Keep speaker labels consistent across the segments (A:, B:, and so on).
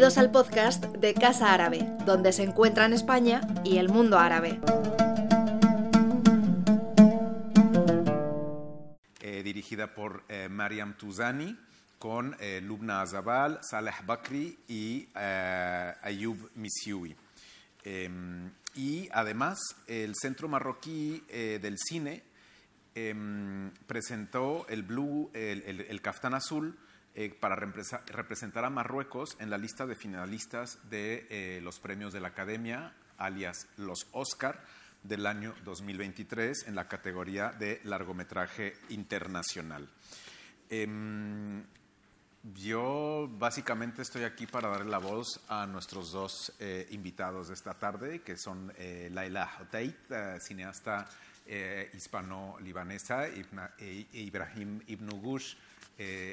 A: Bienvenidos al podcast de Casa Árabe, donde se encuentran España y el mundo árabe.
B: Eh, dirigida por eh, Mariam Tuzani, con eh, Lubna Azabal, Saleh Bakri y Ayub Misioui. Em, y además, el Centro Marroquí del Cine em, presentó el Blue, el, el, el Caftán Azul, eh, para representar a Marruecos en la lista de finalistas de eh, los premios de la Academia, alias los Oscar, del año 2023 en la categoría de largometraje internacional. Em, yo básicamente estoy aquí para darle la voz a nuestros dos eh, invitados de esta tarde, que son Laila Hoteit, cineasta hispano-libanesa, e Ibrahim Ibn Gush,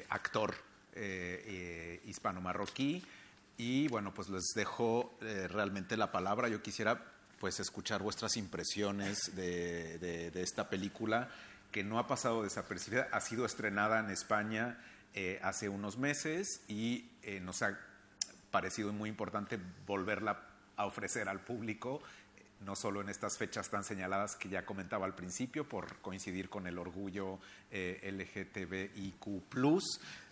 B: actor eh, eh, hispano-marroquí. Y bueno, pues les dejo eh, realmente la palabra. Yo quisiera pues escuchar vuestras impresiones de, esta película que no ha pasado desapercibida, ha sido estrenada en España hace unos meses y nos ha parecido muy importante volverla a ofrecer al público no solo en estas fechas tan señaladas que ya comentaba al principio, por coincidir con el orgullo eh, LGTBIQ,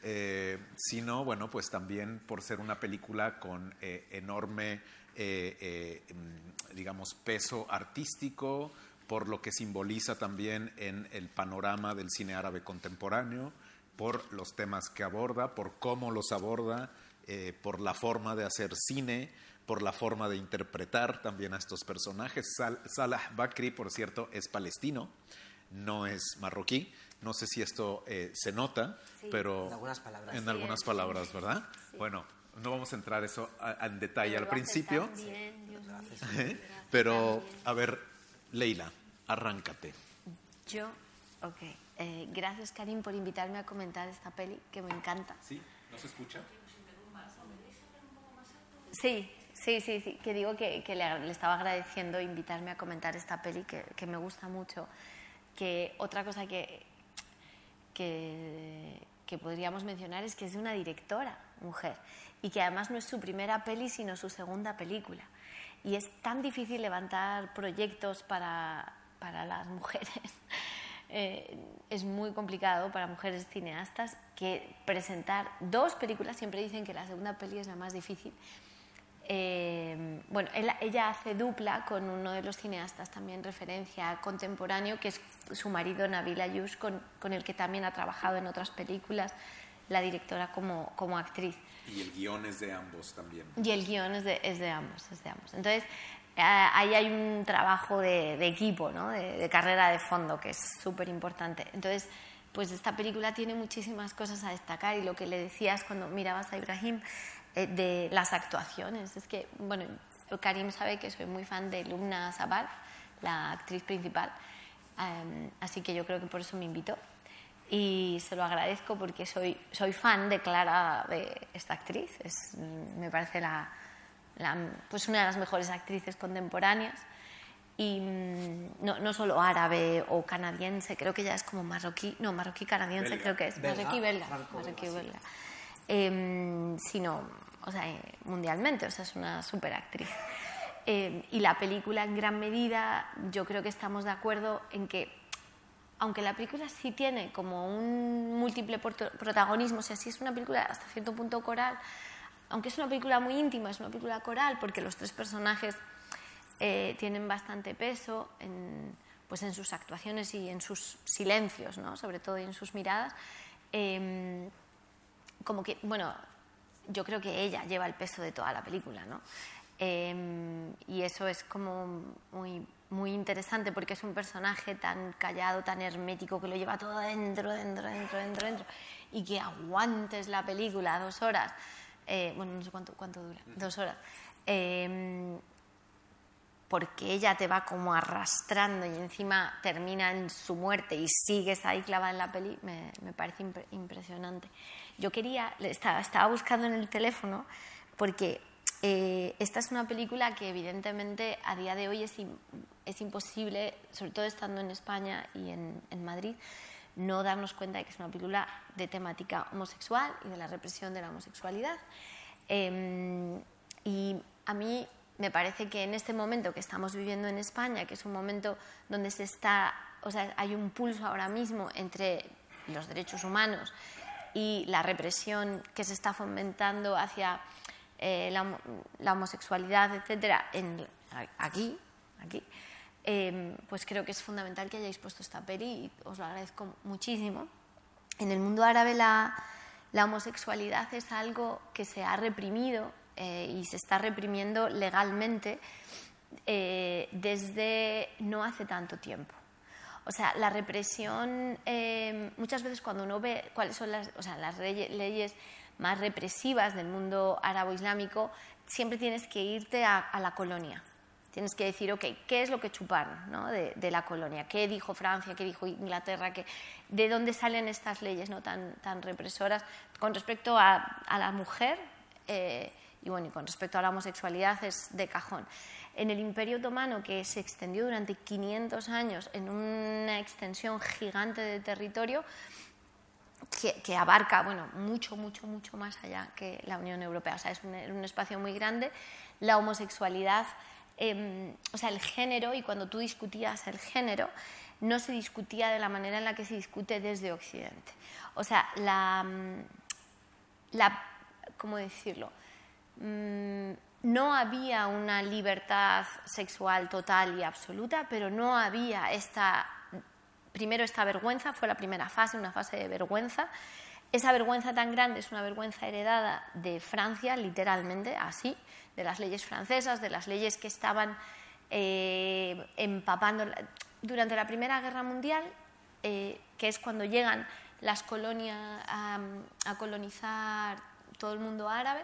B: eh, sino, bueno, pues también por ser una película con eh, enorme, mm, digamos, peso artístico, por lo que simboliza también en el panorama del cine árabe contemporáneo, por los temas que aborda, por cómo los aborda, por la forma de hacer cine por la forma de interpretar también a estos personajes. Salah Bakri, por cierto, es palestino, no es marroquí. No sé si esto eh, se nota, pero
C: en algunas palabras,
B: en algunas palabras ¿verdad? Bueno, no vamos a entrar eso en detalle al principio. pero, a ver, Leila, arráncate.
D: Yo, ok. Eh, gracias, Karim, por invitarme a comentar esta peli, que me encanta.
B: ¿Sí? ¿No se escucha?
D: Sí, Sí, sí, sí, que digo que, le, estaba agradeciendo invitarme a comentar esta peli que, me gusta mucho. Que otra cosa que, que, podríamos mencionar es que es de una directora mujer y que además no es su primera peli sino su segunda película. Y es tan difícil levantar proyectos para, para las mujeres. Eh, es muy complicado para mujeres cineastas que presentar dos películas, siempre dicen que la segunda peli es la más difícil, eh, bueno, ella hace dupla con uno de los cineastas también referencia contemporáneo, que es su marido Nabil Ayush, con, con el que también ha trabajado en otras películas, la directora como, como actriz.
B: Y el guion es de ambos también.
D: Y el guion es de, es de ambos, es de ambos. Entonces, eh, ahí hay un trabajo de, de equipo, ¿no? de, de, carrera de fondo, que es súper importante. Entonces, pues esta película tiene muchísimas cosas a destacar y lo que le decías cuando mirabas a Ibrahim de las actuaciones. Es que, bueno, Karim sabe que soy muy fan de Lumna Sabal, la actriz principal, em, así que yo creo que por eso me invitó. Y se lo agradezco porque soy, soy fan de Clara, de esta actriz. Es, me parece la, pues una de las mejores actrices contemporáneas. Y mm, no, no, solo árabe o canadiense, creo que ya es como marroquí, no, marroquí canadiense creo que es, marroquí belga, marroquí belga. Em, sino o sea, eh, mundialmente, o sea, es una super actriz. Eh, y la película en gran medida, yo creo que estamos de acuerdo en que, aunque la película sí tiene como un múltiple protagonismo, o sea, sí es una película hasta cierto punto coral, aunque es una película muy íntima, es una película coral porque los tres personajes eh, tienen bastante peso en, pues en sus actuaciones y en sus silencios, ¿no? sobre todo en sus miradas. Em, como que, bueno, yo creo que ella lleva el peso de toda la película, ¿no? Em, y eso es como muy, muy interesante porque es un personaje tan callado, tan hermético, que lo lleva todo dentro, dentro, dentro, dentro, dentro, y que aguantes la película dos horas, eh, bueno, no sé cuánto, cuánto dura, dos horas, em, porque ella te va como arrastrando y encima termina en su muerte y sigues ahí clavada en la peli, me, me parece impresionante. Yo quería, estaba, estaba buscando en el teléfono porque eh, esta es una película que evidentemente a día de hoy es, es imposible, sobre todo estando en España y en, en, Madrid, no darnos cuenta de que es una película de temática homosexual y de la represión de la homosexualidad. Em, y a mí me parece que en este momento que estamos viviendo en España, que es un momento donde se está, o sea, hay un pulso ahora mismo entre los derechos humanos y la represión que se está fomentando hacia eh, la, homosexualidad, etcétera, en, aquí, aquí em, pues creo que es fundamental que hayáis puesto esta peli y os lo agradezco muchísimo. En el mundo árabe la, la homosexualidad es algo que se ha reprimido eh, y se está reprimiendo legalmente eh, desde no hace tanto tiempo. O sea, la represión, eh, muchas veces cuando uno ve cuáles son las, o sea, las leyes más represivas del mundo árabo-islámico, siempre tienes que irte a, la colonia. Tienes que decir, ok, ¿qué es lo que chuparon ¿no? de, la colonia? ¿Qué dijo Francia? ¿Qué dijo Inglaterra? ¿De dónde salen estas leyes ¿no? tan, tan represoras con respecto a, a la mujer? Y bueno, y con respecto a la homosexualidad es de cajón. En el Imperio Otomano, que se extendió durante 500 años en una extensión gigante de territorio, que, abarca bueno, mucho, mucho, mucho más allá que la Unión Europea. O sea, es un, espacio muy grande. La homosexualidad, em, o sea, el género, y cuando tú discutías el género, no se discutía de la manera en la que se discute desde Occidente. O sea, la, la ¿cómo decirlo? Mm, no había una libertad sexual total y absoluta, pero no había esta, primero esta vergüenza, fue la primera fase, una fase de vergüenza. Esa vergüenza tan grande es una vergüenza heredada de Francia, literalmente, así, de las leyes francesas, de las leyes que estaban eh, empapando. Durante la Primera Guerra Mundial, eh, que es cuando llegan las colonias a colonizar todo el mundo árabe,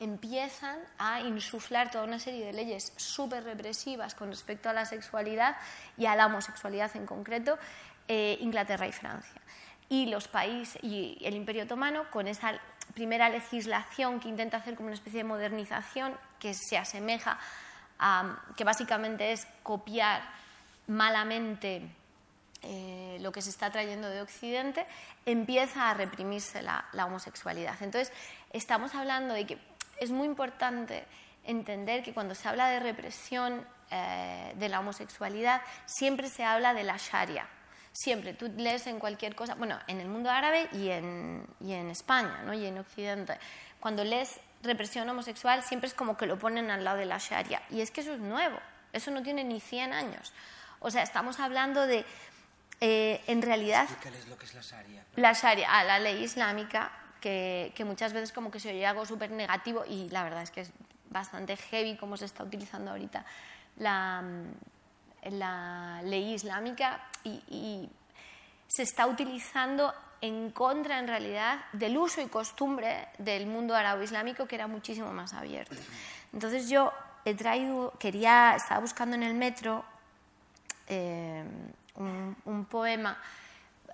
D: empiezan a insuflar toda una serie de leyes súper represivas con respecto a la sexualidad y a la homosexualidad en concreto, eh, Inglaterra y Francia. Y los países y el Imperio Otomano, con esa primera legislación que intenta hacer como una especie de modernización que se asemeja a, que básicamente es copiar malamente eh, lo que se está trayendo de Occidente, empieza a reprimirse la, la homosexualidad. Entonces, estamos hablando de que es muy importante entender que cuando se habla de represión eh, de la homosexualidad, siempre se habla de la Sharia. Siempre, tú lees en cualquier cosa, bueno, en el mundo árabe y en, y en España ¿no? y en Occidente, cuando lees represión homosexual siempre es como que lo ponen al lado de la Sharia. Y es que eso es nuevo, eso no tiene ni 100 años. O sea, estamos hablando de, eh, en realidad...
C: lo que es la Sharia.
D: La Sharia, ah, la ley islámica, que, muchas veces como que se oye algo súper negativo y la verdad es que es bastante heavy como se está utilizando ahorita la, la ley islámica y, se está utilizando en contra en realidad del uso y costumbre del mundo árabe islámico que era muchísimo más abierto. Entonces yo he traído, quería, estaba buscando en el metro eh, un, un poema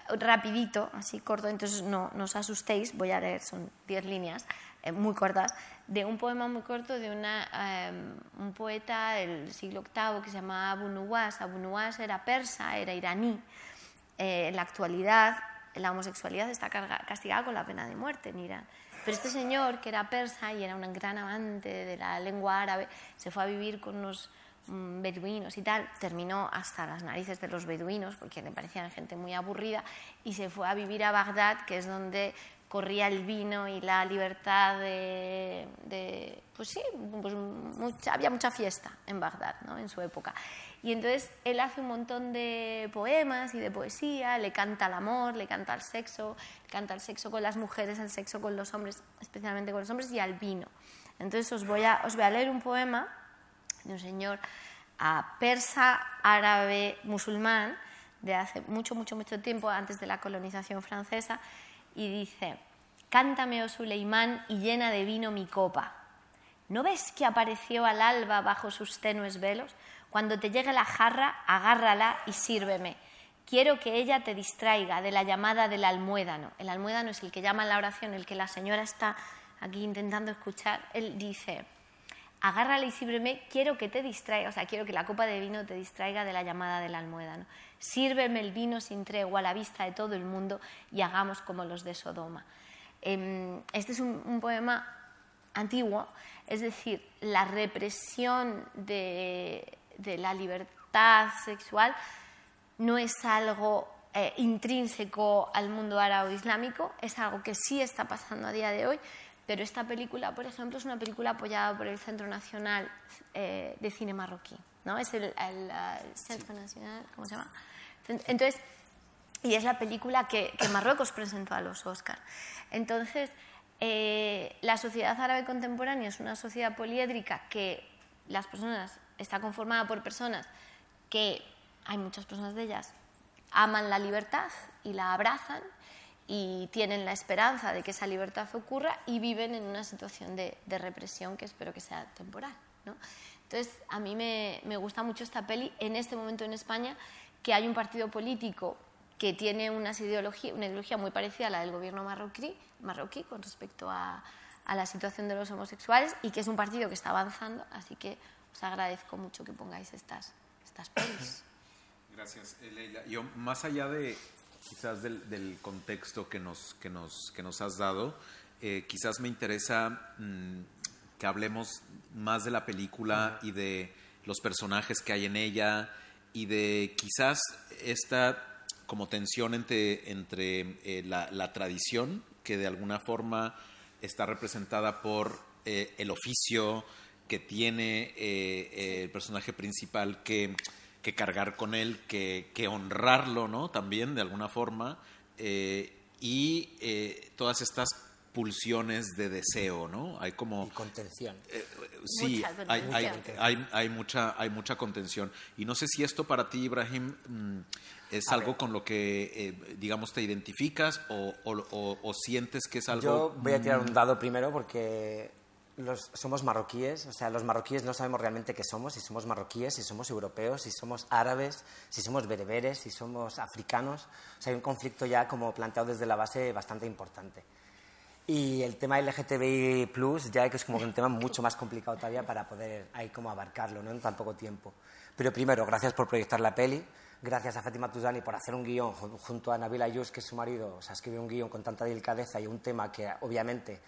D: rapidito, así corto, entonces no, os asustéis, voy a leer, son diez líneas eh, muy cortas, de un poema muy corto de una, em, un poeta del siglo VIII que se llamaba Abu Nuwas. Abu Nuwas era persa, era iraní. Eh, en la actualidad, la homosexualidad está castigada con la pena de muerte en Irán. Pero este señor, que era persa y era un gran amante de la lengua árabe, se fue a vivir con unos beduinos y tal, terminó hasta las narices de los beduinos porque le parecían gente muy aburrida y se fue a vivir a Bagdad, que es donde corría el vino y la libertad de, pues sí, pues había mucha fiesta en Bagdad ¿no? en su época. Y entonces él hace un montón de poemas y de poesía, le canta al amor, le canta al sexo, le canta al sexo con las mujeres, al sexo con los hombres, especialmente con los hombres, y al vino. Entonces os voy a, os voy a leer un poema de un señor persa, árabe, musulmán, de hace mucho, mucho, mucho tiempo, antes de la colonización francesa, y dice, Cántame, oh Suleimán, y llena de vino mi copa. ¿No ves que apareció al alba bajo sus tenues velos? Cuando te llegue la jarra, agárrala y sírveme. Quiero que ella te distraiga de la llamada del almuédano. El almuédano es el que llama en la oración, el que la señora está aquí intentando escuchar. Él dice, agárrala y sírveme, quiero que te distraiga, o sea, quiero que la copa de vino te distraiga de la llamada del almuédano. Sírveme el vino sin tregua a la vista de todo el mundo y hagamos como los de Sodoma. Em, este es un, poema antiguo, es decir, la represión de, de la libertad sexual no es algo eh, intrínseco al mundo árabe islámico, es algo que sí está pasando a día de hoy, pero esta película, por ejemplo, es una película apoyada por el Centro Nacional eh, de Cine Marroquí, ¿no? Es el, el, Centro Nacional, ¿cómo se llama? Entonces, y es la película que, que Marruecos presentó a los Oscars. Entonces, eh, la sociedad árabe contemporánea es una sociedad poliédrica que las personas está conformada por personas que hay muchas personas de ellas aman la libertad y la abrazan y tienen la esperanza de que esa libertad ocurra y viven en una situación de, represión que espero que sea temporal. ¿no? Entonces, a mí me, me, gusta mucho esta peli en este momento en España, que hay un partido político que tiene una ideología, una ideología muy parecida a la del gobierno marroquí, marroquí con respecto a, a la situación de los homosexuales y que es un partido que está avanzando, así que os agradezco mucho que pongáis estas, estas pelis.
B: Gracias, Leila. Yo, más allá de quizás del, contexto que nos, que nos, que nos has dado, eh, quizás me interesa mm, que hablemos más de la película y de los personajes que hay en ella y de quizás esta como tensión entre, entre eh, la, tradición que de alguna forma está representada por el oficio que tiene el personaje principal que que cargar con él, que, que honrarlo, ¿no? También, de alguna forma. Eh, y eh, todas estas pulsiones de deseo, ¿no? Hay como...
C: Y contención.
B: Eh, sí, hay, hay, hay, hay, mucha, hay mucha contención. Y no sé si esto para ti, Ibrahim, mm, es algo con lo que, digamos, te identificas o, o, o, sientes que es algo...
C: Yo voy a tirar un mm, dado primero porque los, somos marroquíes, o sea, los marroquíes no sabemos realmente qué somos, si somos marroquíes, si somos europeos, si somos árabes, si somos bereberes, si somos africanos. O sea, hay un conflicto ya como planteado desde la base bastante importante. Y el tema LGTBI+, ya que es como un tema mucho más complicado todavía para poder ahí como abarcarlo, ¿no? En tan poco tiempo. Pero primero, gracias por proyectar la peli, gracias a Fatima Tuzani por hacer un guion junto a Nabil Ayus, que es su marido, o sea, escribió un guion con tanta delicadeza y un tema que obviamente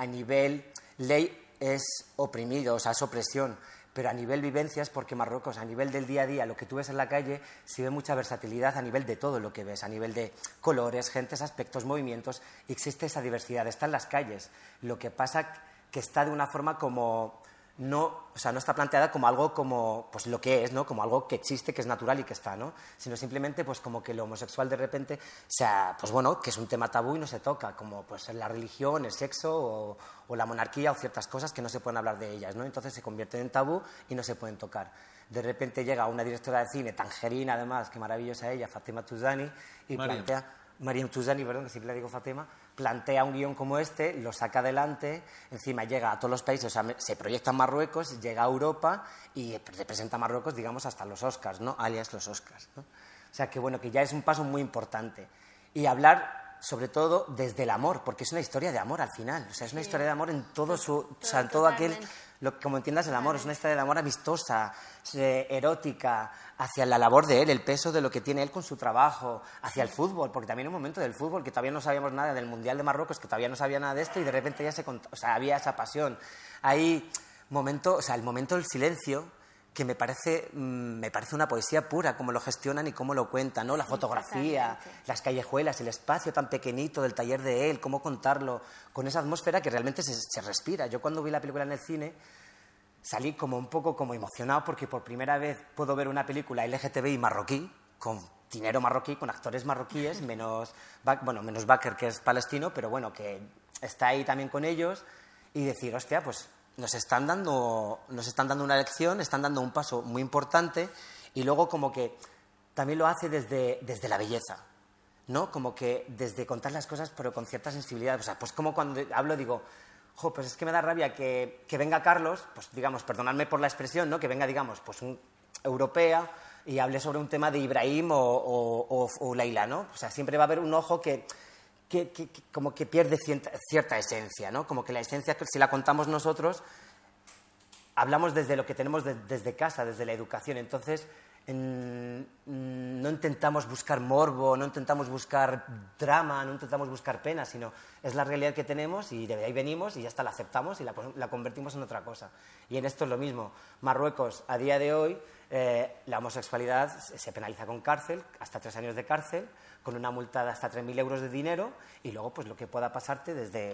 C: a nivel ley es oprimido, o sea, es opresión, pero a nivel vivencias, porque Marruecos, a nivel del día a día, lo que tú ves en la calle, se ve mucha versatilidad a nivel de todo lo que ves, a nivel de colores, gentes, aspectos, movimientos, existe esa diversidad, está en las calles. Lo que pasa que está de una forma como no, o sea, no está planteada como algo como pues lo que es, ¿no? Como algo que existe, que es natural y que está, ¿no? Sino simplemente pues como que lo homosexual de repente sea, pues bueno, que es un tema tabú y no se toca, como pues la religión, el sexo o, la monarquía o ciertas cosas que no se pueden hablar de ellas, ¿no? Entonces se convierten en tabú y no se pueden tocar. De repente llega una directora de cine, tangerina además, que maravillosa ella, Fatima Tuzani, y plantea Mariam Tuzani, perdón, que siempre le digo Fatima, plantea un guion como este, lo saca adelante, encima llega a todos los países, o sea, se proyecta en Marruecos, llega a Europa y representa a Marruecos, digamos, hasta los Oscars, ¿no? Alias los Oscars, ¿no? O sea, que bueno, que ya es un paso muy importante. Y hablar, sobre todo, desde el amor, porque es una historia de amor al final, o sea, es una historia de amor en todo su, o sea, en todo aquel lo, como entiendas el amor, es una historia de amor amistosa, erótica, hacia la labor de él, el peso de lo que tiene él con su trabajo, hacia el fútbol, porque también un momento del fútbol que todavía no sabíamos nada del Mundial de Marruecos, que todavía no sabía nada de esto y de repente ya se, o había esa pasión. Hay momento, o sea, el momento del silencio que me parece, mm, me parece una poesía pura, cómo lo gestionan y cómo lo cuentan, ¿no? La fotografía, las callejuelas, el espacio tan pequeñito del taller de él, cómo contarlo, con esa atmósfera que realmente se, se respira. Yo cuando vi la película en el cine salí como un poco como emocionado porque por primera vez puedo ver una película LGTBI marroquí, con dinero marroquí, con actores marroquíes, menos, bueno, menos Baker, que es palestino, pero bueno, que está ahí también con ellos, y decir, hostia, pues nos están dando, nos están dando una lección, están dando un paso muy importante y luego como que también lo hace desde, desde la belleza, ¿no? Como que desde contar las cosas pero con cierta sensibilidad. O sea, pues como cuando hablo digo, jo, pues es que me da rabia que, que venga Carlos, pues digamos, perdonadme por la expresión, ¿no? Que venga, digamos, pues un europea y hable sobre un tema de Ibrahim o, o, o, Leila, ¿no? O sea, siempre va a haber un ojo que, que, como que pierde cierta, esencia, ¿no? Como que la esencia, si la contamos nosotros, hablamos desde lo que tenemos desde casa, desde la educación. Entonces, no intentamos buscar morbo, no intentamos buscar drama, no intentamos buscar pena, sino es la realidad que tenemos y de ahí venimos y ya está, la aceptamos y la, la convertimos en otra cosa. Y en esto es lo mismo. Marruecos, a día de hoy, eh, la homosexualidad se penaliza con cárcel, hasta tres años de cárcel, con una multa de hasta 3.000 euros de dinero y luego pues lo que pueda pasarte desde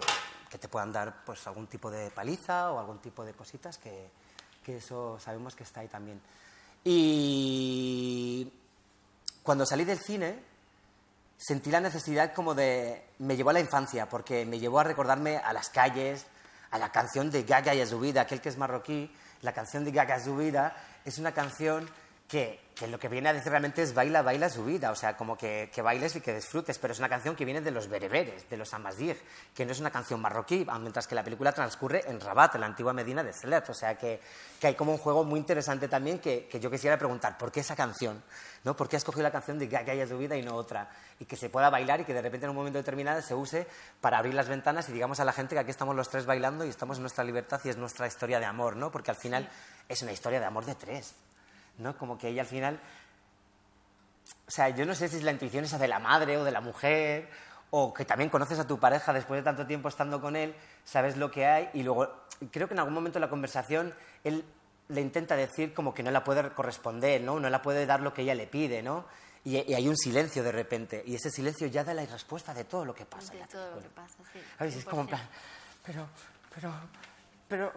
C: que te puedan dar pues algún tipo de paliza o algún tipo de cositas que, que eso sabemos que está ahí también. Y cuando salí del cine sentí la necesidad como de... me llevó a la infancia porque me llevó a recordarme a las calles, a la canción de Gaga y Azubida, aquel que es marroquí, la canción de Gaga y Azubida es una canción que, lo que viene a decir realmente es baila, baila su vida, o sea, como que, bailes y que disfrutes, pero es una canción que viene de los bereberes, de los amazigh, que no es una canción marroquí, mientras que la película transcurre en Rabat, en la antigua Medina de Selet, o sea, que, hay como un juego muy interesante también que, yo quisiera preguntar, ¿por qué esa canción? ¿no? ¿Por qué has escogido la canción de Gaga y su vida y no otra? Y que se pueda bailar y que de repente en un momento determinado se use para abrir las ventanas y digamos a la gente que aquí estamos los tres bailando y estamos en nuestra libertad y es nuestra historia de amor, ¿no? Porque al final es una historia de amor de tres. ¿No? Como que ella al final... O sea, yo no sé si es la intuición esa de la madre o de la mujer, o que también conoces a tu pareja después de tanto tiempo estando con él, sabes lo que hay, y luego creo que en algún momento de la conversación él le intenta decir como que no la puede corresponder, ¿no? No la puede dar lo que ella le pide, ¿no? Y, hay un silencio de repente, y ese silencio ya da la respuesta de todo lo que pasa.
D: De todo lo que pasa, sí.
C: es como en plan, pero, pero, pero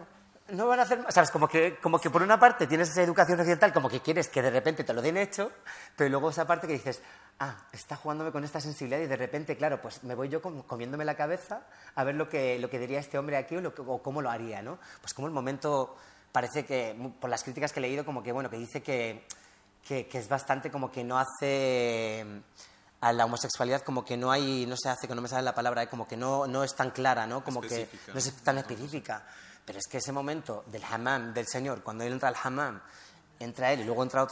C: no van a hacer ¿Sabes? Como que, como que por una parte tienes esa educación occidental, como que quieres que de repente te lo den hecho, pero luego esa parte que dices, ah, está jugándome con esta sensibilidad y de repente, claro, pues me voy yo comiéndome la cabeza a ver lo que, lo que diría este hombre aquí o, lo o cómo lo haría, ¿no? Pues como el momento, parece que, por las críticas que he leído, como que, bueno, que dice que, que, es bastante como que no hace a la homosexualidad como que no hay, no se hace, que no me sale la palabra, como que no, no es tan clara, ¿no? Como que no es tan específica. Pero es que ese momento del hammam del Señor, cuando él entra al hammam, entra él y luego entra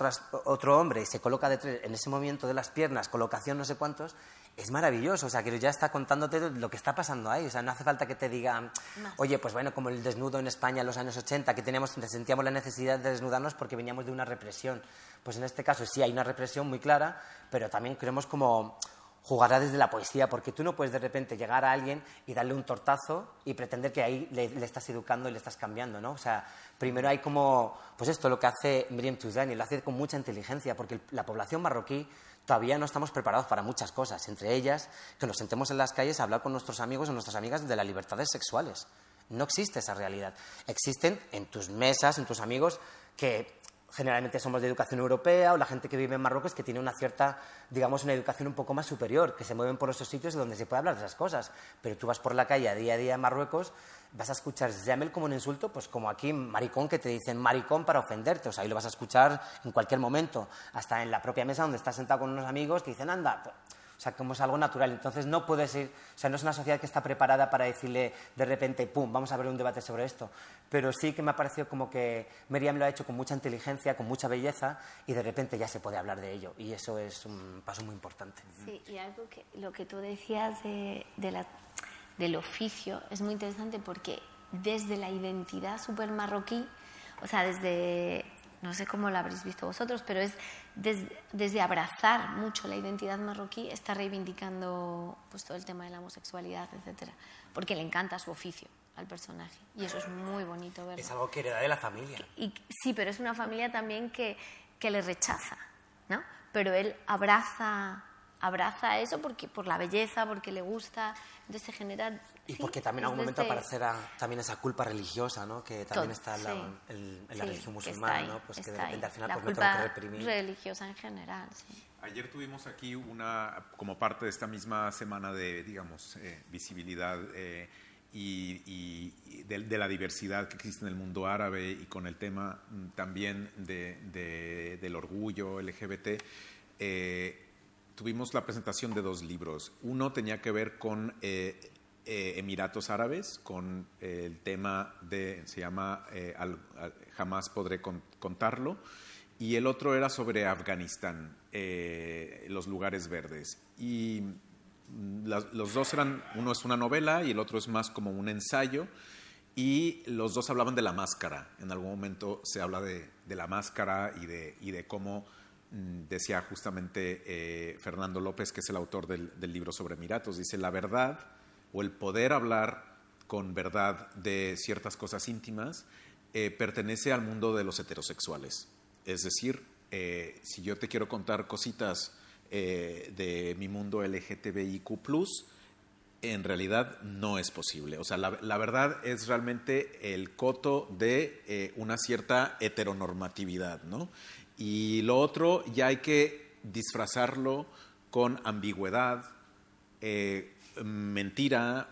C: otro hombre y se coloca detrás, en ese movimiento de las piernas, colocación no sé cuántos, es maravilloso. O sea, que ya está contándote lo que está pasando ahí. O sea, no hace falta que te diga, oye, pues bueno, como el desnudo en España en los años 80, que teníamos, sentíamos la necesidad de desnudarnos porque veníamos de una represión. Pues en este caso sí hay una represión muy clara, pero también queremos como jugará desde la poesía, porque tú no puedes de repente llegar a alguien y darle un tortazo y pretender que ahí le, estás educando y le estás cambiando, ¿no? O sea, primero hay como, pues esto lo que hace Miriam Touzani, lo hace con mucha inteligencia, porque la población marroquí todavía no estamos preparados para muchas cosas, entre ellas que nos sentemos en las calles a hablar con nuestros amigos o nuestras amigas de las libertades sexuales. No existe esa realidad. Existen en tus mesas, en tus amigos, que generalmente somos de educación europea o la gente que vive en Marruecos que tiene una cierta, digamos, una educación un poco más superior, que se mueven por esos sitios donde se puede hablar de esas cosas. Pero tú vas por la calle a día a día en Marruecos, vas a escuchar Zemel como un insulto, pues como aquí maricón que te dicen maricón para ofenderte, o sea, ahí lo vas a escuchar en cualquier momento, hasta en la propia mesa donde estás sentado con unos amigos que dicen, anda, o sea, como es algo natural. Entonces no puede ser, o sea, no es una sociedad que está preparada para decirle de repente, pum, vamos a ver un debate sobre esto. Pero sí que me ha parecido como que Miriam lo ha hecho con mucha inteligencia, con mucha belleza, y de repente ya se puede hablar de ello. Y eso es un paso muy importante.
D: Sí, y algo que lo que tú decías del oficio es muy interesante porque desde la identidad súper marroquí, o sea, desde no sé cómo lo habréis visto vosotros, pero es desde, abrazar mucho la identidad marroquí, está reivindicando pues, todo el tema de la homosexualidad, etcétera, porque le encanta su oficio al personaje y eso es muy bonito verlo.
C: Es algo que hereda de la familia.
D: Y, sí, pero es una familia también que, que le rechaza, ¿no? Pero él abraza abraza eso porque por la belleza, porque le gusta, entonces se genera...
C: Y porque también en algún momento aparecerá también esa culpa religiosa, ¿no? Que también está en la, religión musulmana, ¿no? Pues que de repente al final
D: la
C: pues
D: culpa que reprimir. religiosa en general, sí.
B: Ayer tuvimos aquí una, como parte de esta misma semana de, digamos, eh, visibilidad eh, y, de, la diversidad que existe en el mundo árabe y con el tema mm, también de, del orgullo LGBT, eh, tuvimos la presentación de dos libros. Uno tenía que ver con eh, eh, Emiratos Árabes, con el tema de, se llama eh, Jamás podré contarlo, y el otro era sobre Afganistán, los lugares verdes. Y los dos eran, uno es una novela y el otro es más como un ensayo, y los dos hablaban de la máscara. En algún momento se habla de, la máscara y de, y cómo mm, decía justamente eh, Fernando López, que es el autor del, libro sobre Emiratos, dice, la verdad o el poder hablar con verdad de ciertas cosas íntimas eh, pertenece al mundo de los heterosexuales. Es decir, eh, si yo te quiero contar cositas eh, de mi mundo LGTBIQ, en realidad no es posible. O sea, la, verdad es realmente el coto de eh, una cierta heteronormatividad, ¿no? Y lo otro ya hay que disfrazarlo con ambigüedad, eh, mentira,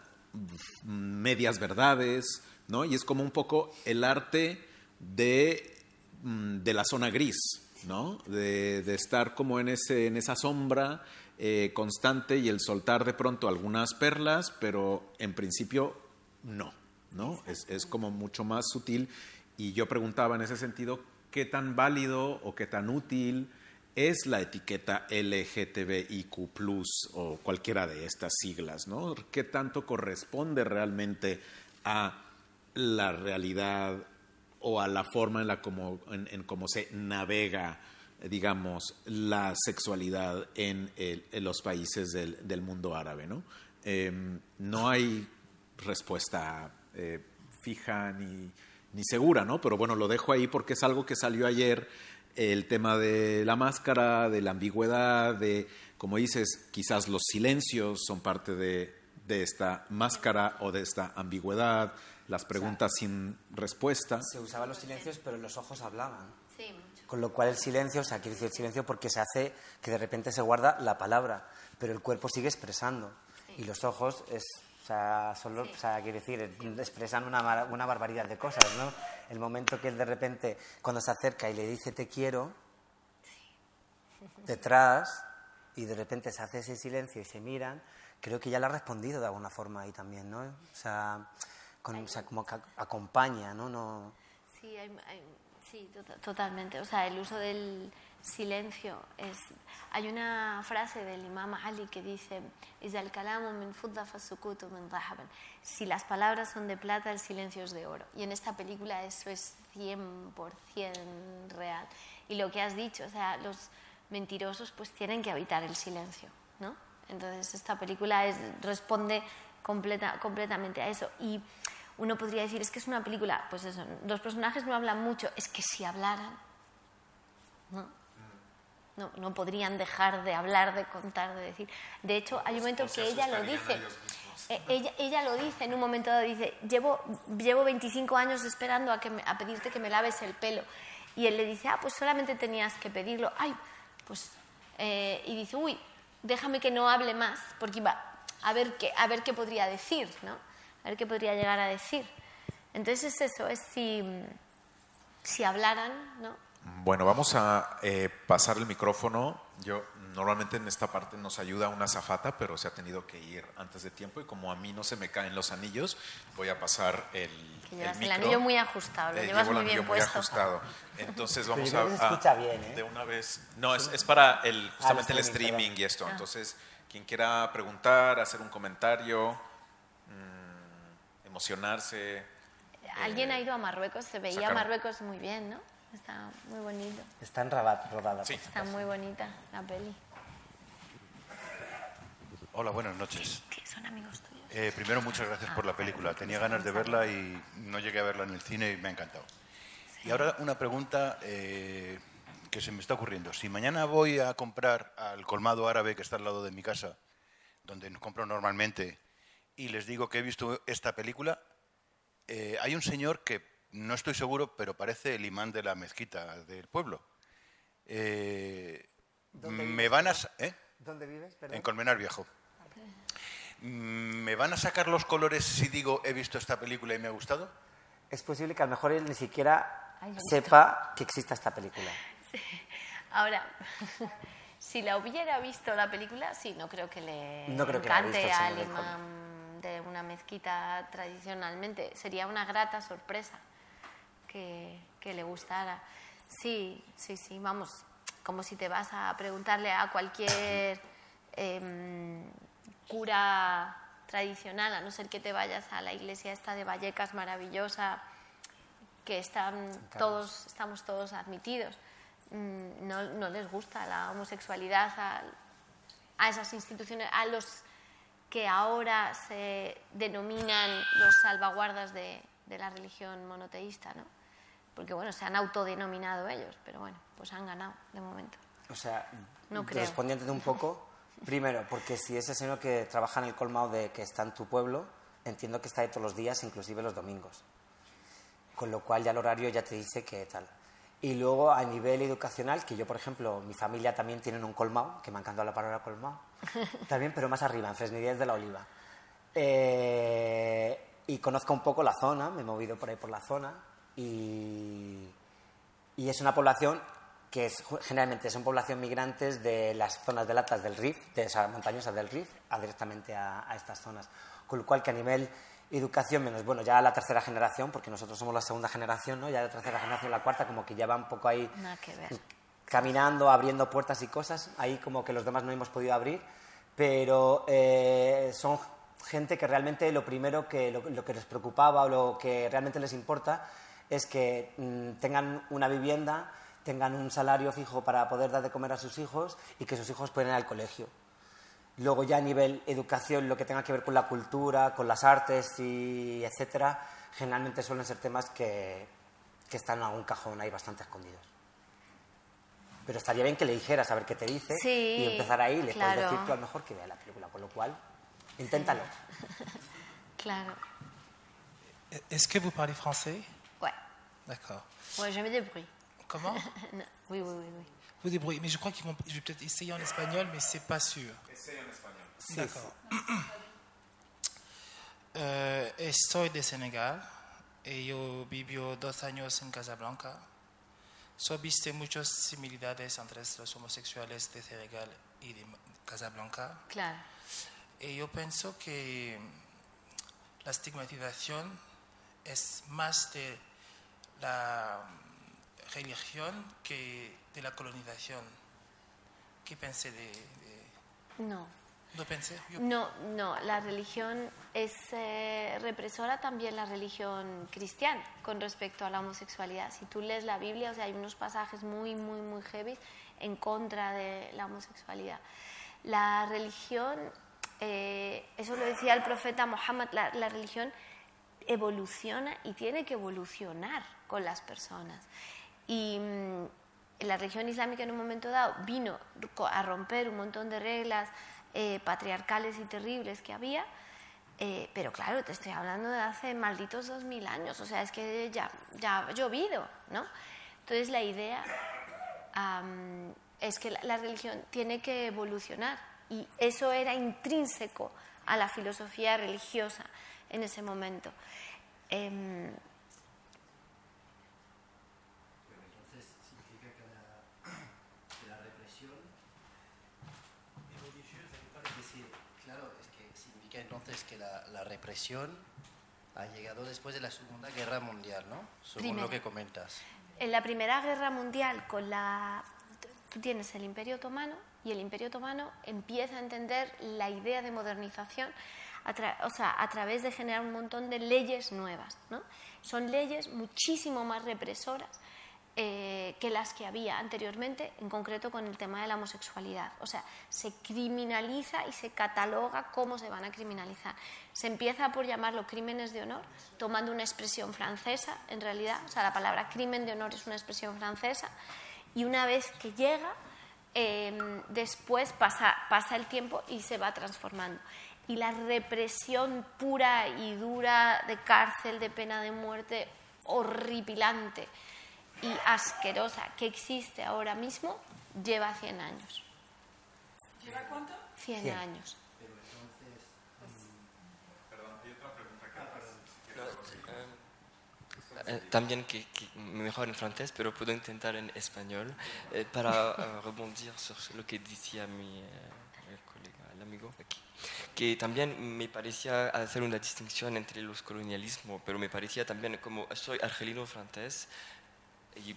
B: medias verdades, ¿no? Y es como un poco el arte de, mm, de la zona gris, ¿no? De, de estar como en, ese, en esa sombra eh, constante y el soltar de pronto algunas perlas, pero en principio no, ¿no? Es, es como mucho más sutil. Y yo preguntaba en ese sentido, ¿qué tan válido o qué tan útil es la etiqueta LGTBIQ o cualquiera de estas siglas, ¿no? ¿Qué tanto corresponde realmente a la realidad o a la forma en la como, en, en se navega, digamos, la sexualidad en, los países del, del mundo árabe, ¿no? Eh, no hay respuesta eh, fija ni, ni segura, ¿no? Pero bueno, lo dejo ahí porque es algo que salió ayer, el tema de la máscara, de la ambigüedad, de, como dices, quizás los silencios son parte de, de esta máscara o de esta ambigüedad, las preguntas sin respuesta.
C: Se usaban los silencios, pero los ojos hablaban.
D: Sí, mucho.
C: Con lo cual el silencio, o sea, quiere decir el silencio porque se hace que de repente se guarda la palabra, pero el cuerpo sigue expresando. Y los ojos es, o sea, solo, o sea, quiere decir, expresan una, una barbaridad de cosas, ¿no? El momento que él de repente, cuando se acerca y le dice te quiero, detrás, y de repente se hace ese silencio y se miran, creo que ya le ha respondido de alguna forma ahí también, ¿no? O sea, con, o sea, como que acompaña, ¿no? no...
D: Sí, hay, hay, sí, to totalmente. O sea, el uso del silencio es... Hay una frase del imam Ali que dice, si las palabras son de plata, el silencio es de oro. Y en esta película eso es 100% real. Y lo que has dicho, o sea, los mentirosos pues tienen que habitar el silencio, ¿no? Entonces esta película es, responde completa, completamente a eso. Y uno podría decir, es que es una película, pues eso, los personajes no hablan mucho, es que si hablaran, no, no, no podrían dejar de hablar, de contar, de decir. De hecho, hay un momento que ella lo dice. Eh, Ella, ella lo dice en un momento dado, dice, llevo, llevo 25 años esperando a, que me- a pedirte que me laves el pelo. Y él le dice, ah, pues solamente tenías que pedirlo. Ay, pues... eh, y dice, uy, déjame que no hable más, porque iba a ver qué, a ver qué podría decir, ¿no? A ver qué podría llegar a decir. Entonces es eso, es si, si hablaran, ¿no?
B: Bueno, vamos a eh, pasar el micrófono. Yo normalmente en esta parte nos ayuda una zafata, pero se ha tenido que ir antes de tiempo y como a mí no se me caen los anillos, voy a pasar el,
D: Que llevas el,
B: micro.
D: anillo muy ajustado, lo
B: Eh,
D: llevas
B: llevo
D: muy
B: el
D: bien
B: anillo muy
D: puesto.
B: ajustado. Entonces vamos a, a-
C: escucha bien, ¿eh?
B: de una vez. No, es, es para el justamente el
C: streaming,
B: y esto. Entonces, quien quiera preguntar, hacer un comentario, emocionarse.
D: Alguien ha ido a Marruecos, se veía
B: sacaron-
D: Marruecos muy bien, ¿no? Está muy bonito.
C: Está en Rabat rodada.
B: Sí.
D: Está muy bonita la peli.
E: Hola, buenas noches.
D: Que son amigos tuyos.
E: Eh, primero, muchas gracias por la película. Tenía ganas de verla y no llegué a verla en el cine y me ha encantado. Y ahora una pregunta eh, que se me está ocurriendo. Si mañana voy a comprar al colmado árabe que está al lado de mi casa, donde compro normalmente, y les digo que he visto esta película, eh, hay un señor que no estoy seguro, pero parece el imán de la mezquita del pueblo. Eh,
C: ¿Dónde
E: me
C: vives,
E: van a... sa- ¿eh?
C: ¿Dónde vives? Perdón.
E: En Colmenar Viejo. ¿Me van a sacar los colores si digo he visto esta película y me ha gustado?
C: Es posible que a lo mejor él ni siquiera sepa que exista esta película.
D: Ahora, si la hubiera visto la película, sí, no creo que le
C: No creo que la haya
D: encante
C: visto
D: al imán de una mezquita tradicionalmente. Sería una grata sorpresa que, que le gustara. Sí, sí, sí, vamos, como si te vas a preguntarle a cualquier em, cura tradicional, a no ser que te vayas a la iglesia esta de Vallecas maravillosa, que están todos, estamos todos admitidos. mm, no, no les gusta la homosexualidad a, a esas instituciones, a los que ahora se denominan los salvaguardas de, de la religión monoteísta, ¿no? Porque, bueno, se han autodenominado ellos, pero bueno, pues han ganado de momento.
C: O sea,
D: No
C: respondiéndote un poco, primero, porque si ese señor que trabaja en el colmado de que está en tu pueblo, entiendo que está ahí todos los días, inclusive los domingos. Con lo cual ya el horario ya te dice que tal. Y luego a nivel educacional, que yo, por ejemplo, mi familia también tienen un colmado, que me ha encantado la palabra colmado, también, pero más arriba, en Fresnidías de la Oliva. Eh, y conozco un poco la zona, me he movido por ahí por la zona, y, y es una población que es, generalmente son población migrantes de las zonas de latas del Rif, de esas montañosas del Rif, a directamente a, a estas zonas. Con lo cual que a nivel educación, menos, bueno, ya la tercera generación, porque nosotros somos la segunda generación, ¿no? Ya la tercera generación, la cuarta, como que ya va un poco ahí
D: Nada que ver.
C: caminando, abriendo puertas y cosas, ahí como que los demás no hemos podido abrir, pero eh, son gente que realmente lo primero que lo, lo que les preocupaba o lo que realmente les importa es que mm, tengan una vivienda, tengan un salario fijo para poder dar de comer a sus hijos y que sus hijos puedan ir al colegio. Luego ya a nivel educación, lo que tenga que ver con la cultura, con las artes y etcétera, generalmente suelen ser temas que, que están en algún cajón ahí bastante escondidos. Pero estaría bien que le dijeras a ver qué te dice
D: Sí,
C: y empezar ahí. Le
D: claro.
C: puedes decir tú a lo mejor que vea la película, con lo cual, inténtalo.
D: Claro.
F: Est-ce que vous parlez français
D: Ouais.
F: D'accord.
D: Ouais, je me débrouille.
F: Comment
D: Oui, oui, oui. oui.
F: Vous débrouillez. Mais je crois qu'ils vont. Je vais peut-être essayer en espagnol, mais c'est pas sûr. D'accord. Eh, estoy de Senegal y yo vivo dos años en Casablanca. So viste muchas similitudes entre los homosexuales de Senegal y de Casablanca.
D: Claro.
F: Y yo pienso que la estigmatización es más de la religión que de la colonización. ¿Qué pensé de...? de-
D: No.
F: ¿No pensé? Yo-
D: No, no, la religión es eh, represora también la religión cristiana con respecto a la homosexualidad. Si tú lees la Biblia, o sea, hay unos pasajes muy, muy, muy heavy en contra de la homosexualidad. La religión, eh, eso lo decía el profeta Mohammed, la, la religión evoluciona y tiene que evolucionar con las personas. Y mm, la religión islámica en un momento dado vino a romper un montón de reglas eh, patriarcales y terribles que había, eh, pero claro, te estoy hablando de hace malditos dos mil años, o sea, es que ya, ya ha llovido, ¿no? Entonces la idea am, es que la, la religión tiene que evolucionar y eso era intrínseco a la filosofía religiosa en ese momento. Em,
G: Entonces significa que la, que la represión es decir, claro, es que significa entonces que la, la represión ha llegado después de la Segunda Guerra Mundial, ¿no? Según
D: Primera.
G: lo que comentas.
D: En la Primera Guerra Mundial, con la, tú tienes el Imperio Otomano y el Imperio Otomano empieza a entender la idea de modernización a, tra- o sea, a través de generar un montón de leyes nuevas. ¿no? Son leyes muchísimo más represoras eh, que las que había anteriormente, en concreto con el tema de la homosexualidad. O sea, se criminaliza y se cataloga cómo se van a criminalizar. Se empieza por llamarlo crímenes de honor, tomando una expresión francesa, en realidad. O sea, la palabra crimen de honor es una expresión francesa. Y una vez que llega, eh, después pasa, pasa el tiempo y se va transformando. Y la represión pura y dura de cárcel, de pena de muerte, horripilante y asquerosa que existe ahora mismo, lleva 100 años. ¿Lleva cuánto? 100,
C: 100.
D: años.
H: Eh, también que, que mejor en francés, pero puedo intentar en español eh, para eh, rebondir sobre lo que decía mi eh, el colega, el amigo aquí. Que también me parecía hacer una distinción entre los colonialismos, pero me parecía también como soy argelino francés y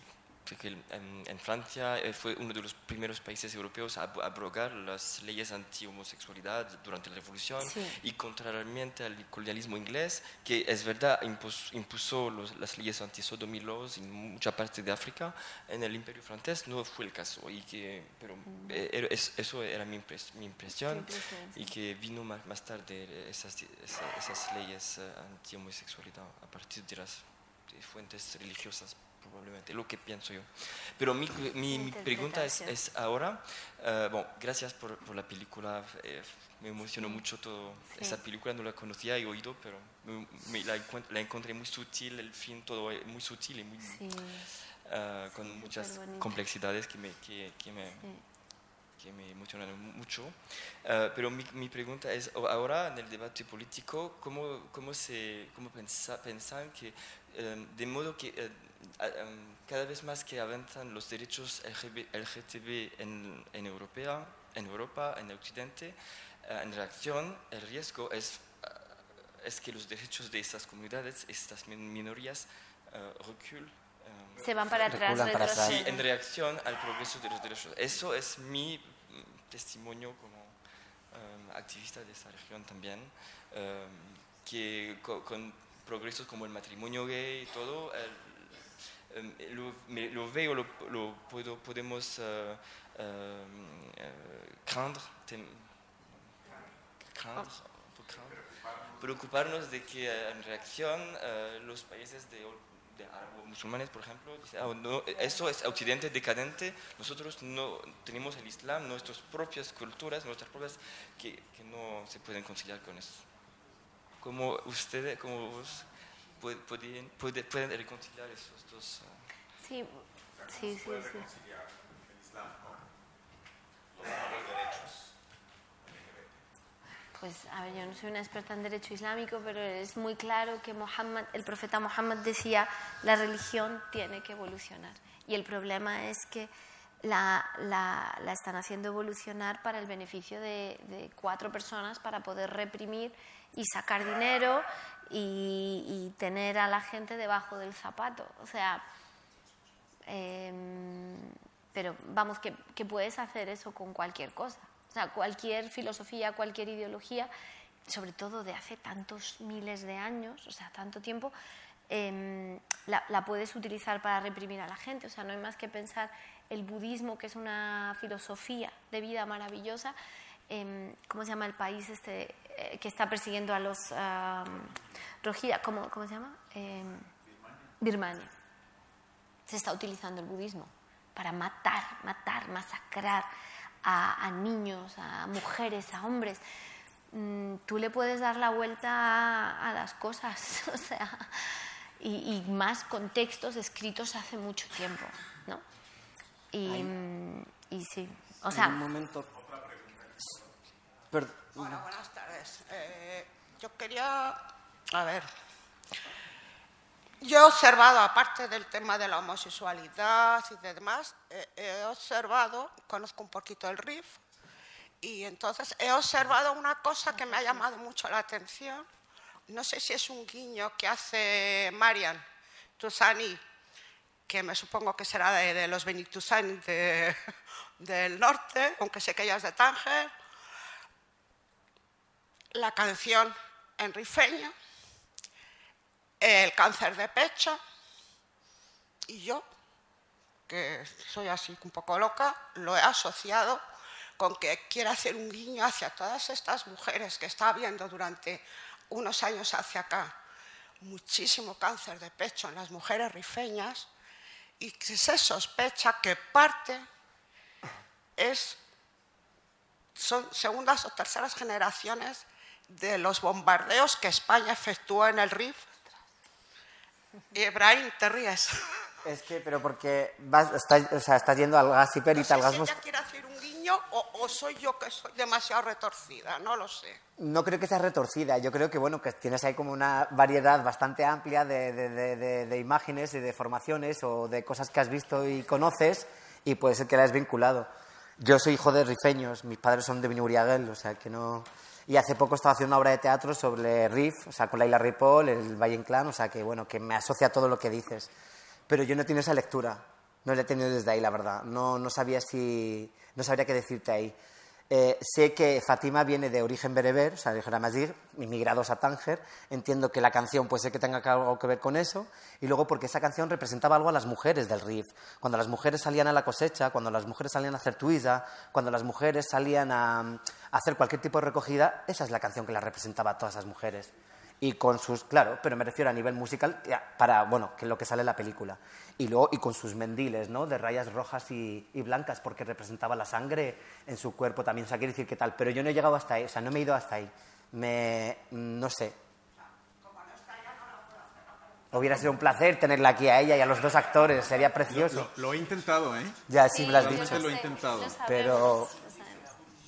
H: que en, en Francia eh, fue uno de los primeros países europeos a ab- abrogar las leyes anti-homosexualidad durante la Revolución
D: Sí.
H: y contrariamente al colonialismo inglés, que es verdad impus- impuso los- las leyes anti-sodomy laws en mucha parte de África, en el imperio francés no fue el caso. Y que, pero eh, era- es- eso era mi, impres- mi impresión y que vino más, más tarde eh, esas, esa- esas leyes eh, anti-homosexualidad a partir de las de fuentes religiosas probablemente, lo que pienso yo. Pero mi, mi- mi pregunta es, es ahora, eh, bueno, gracias por, por la película, eh, me emocionó mucho todo,
D: Sí.
H: esa película no la conocía, he oído, pero me- me la, encuent- la encontré muy sutil, el fin todo eh, muy sutil y muy,
D: Sí,
H: eh, con muchas complejidades que me, que, que me,
D: sí.
H: que me emocionaron mucho. Eh, pero mi, mi pregunta es, ahora en el debate político, ¿cómo, cómo, se, cómo pensa- pensan que, de modo que eh, em, cada vez más que avanzan los derechos LGTB en, en, Europea, en Europa, en Occidente, eh, en reacción, el riesgo es, eh, es que los derechos de estas comunidades, estas min- minorías, eh, reculen. eh,
D: Se van para atrás,
C: para atrás.
H: Sí, en reacción al progreso de los derechos. Eso es mi mm, testimonio como em, activista de esta región también, em, que co- con, progresos como el matrimonio gay y todo, el- em, lo, me- lo veo, lo, lo puedo, podemos eh, em, eh, craindre, tem- craindre, craindre, preocuparnos de que eh, en reacción los países de, de musulmanes, por ejemplo, dicen, "Ah, no, eso es occidente decadente, nosotros no tenemos el islam, nuestras propias culturas, nuestras propias, que, que no se pueden conciliar con eso. ¿Cómo ustedes, como vos, pu- pueden, puede- pueden reconciliar esos dos? eh,
D: Sí, sí, sí, sí. Pues, a ver, yo no soy una experta en derecho islámico, pero es muy claro que Muhammad, el profeta Muhammad decía, la religión tiene que evolucionar. Y el problema es que la, la- la están haciendo evolucionar para el beneficio de, de cuatro personas para poder reprimir y sacar dinero y, tener a la gente debajo del zapato. O sea, Em, pero vamos, que, puedes hacer eso con cualquier cosa. O sea, cualquier filosofía, cualquier ideología, sobre todo de hace tantos miles de años, o sea, tanto tiempo, em, la, la puedes utilizar para reprimir a la gente. O sea, no hay más que pensar el budismo, que es una filosofía de vida maravillosa. em, ¿Cómo se llama el país este eh, que está persiguiendo a los um, Rohingya? ¿Cómo, ¿Cómo se llama? Em, Birmania se está utilizando el budismo para matar, matar, masacrar a, a niños, a mujeres, a hombres. Mm, tú le puedes dar la vuelta a, a las cosas, o sea, y, y más contextos escritos hace mucho tiempo, ¿no? Y, mm, y sí, o
C: En
D: sea,
C: un momento... Per-
I: Hola, buenas tardes. Eh, yo quería, a ver, yo he observado, aparte del tema de la homosexualidad y demás, eh, he observado, conozco un poquito el RIF, y entonces he observado una cosa que me ha llamado mucho la atención. No sé si es un guiño que hace Marian Tusani, que me supongo que será de, de los Benitusani de- del norte, aunque sé que ella es de Tánger, la canción en rifeño, el cáncer de pecho y yo, que soy así un poco loca, lo he asociado con que quiere hacer un guiño hacia todas estas mujeres que está habiendo durante unos años hacia acá muchísimo cáncer de pecho en las mujeres rifeñas y que se sospecha que parte es son segundas o terceras generaciones de los bombardeos que España efectuó en el RIF. Y Ibrahim, te ríes.
C: Es que, pero porque vas, estás, o sea, estás yendo al gas
I: No
C: hiperita,
I: sé
C: al gas
I: si ella quiere hacer un guiño o, o soy yo que soy demasiado retorcida, no lo sé.
C: No creo que sea retorcida. Yo creo que, bueno, que tienes ahí como una variedad bastante amplia de, de- de- de- imágenes y de formaciones o de cosas que has visto y conoces y puede ser que la has vinculado. Yo soy hijo de rifeños, mis padres son de Binuriaguel, o sea que no... Y hace poco estaba haciendo una obra de teatro sobre Riff, o sea, con Laila Ripoll, el Valle Inclán, o sea que, bueno, que me asocia a todo lo que dices. Pero yo no tengo esa lectura. No le he tenido desde ahí, la verdad. No, no sabía si... No sabría qué decirte ahí. Eh, sé que Fatima viene de origen bereber, o sea, de Amazigh, inmigrados a Tánger. Entiendo que la canción puede ser que tenga algo que ver con eso. Y luego porque esa canción representaba algo a las mujeres del Rif. Cuando las mujeres salían a la cosecha, cuando las mujeres salían a hacer tuiza, cuando las mujeres salían a, a hacer cualquier tipo de recogida, esa es la canción que la representaba a todas esas mujeres y con sus, claro, pero me refiero a nivel musical para, bueno, que es lo que sale en la película. Y luego, y con sus mendiles, ¿no? De rayas rojas y, blancas, porque representaba la sangre en su cuerpo también, o sea, quiere decir qué tal. Pero yo no he llegado hasta ahí, o sea, no me he ido hasta ahí. Me, no sé. Hubiera sido un placer tenerla aquí a ella y a los dos actores, sería precioso.
B: Lo, he intentado, ¿eh?
C: Ya, sí, me lo has dicho.
B: lo he intentado.
C: Pero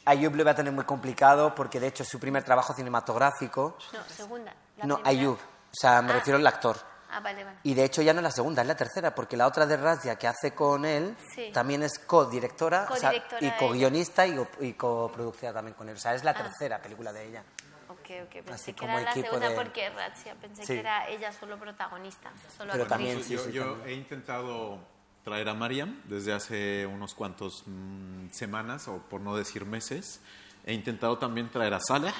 C: Ayub lo va a tener muy complicado porque de hecho es su primer trabajo cinematográfico.
D: No, segunda.
C: no, Ayub. O sea, me ah. refiero al actor.
D: Ah, vale, vale.
C: Y de hecho ya no es la segunda, es la tercera, porque la otra de Razia que hace con él también es co-directora y co-guionista y, y coproductora también con él. O sea, es la ah. tercera película de ella.
D: Ok, ok. Pensé que era la segunda porque Razia, pensé que era ella solo protagonista. Solo
C: Pero también,
B: yo, yo he intentado traer a Mariam desde hace unos cuantos mm, semanas, o por no decir meses. He intentado también traer a Salah,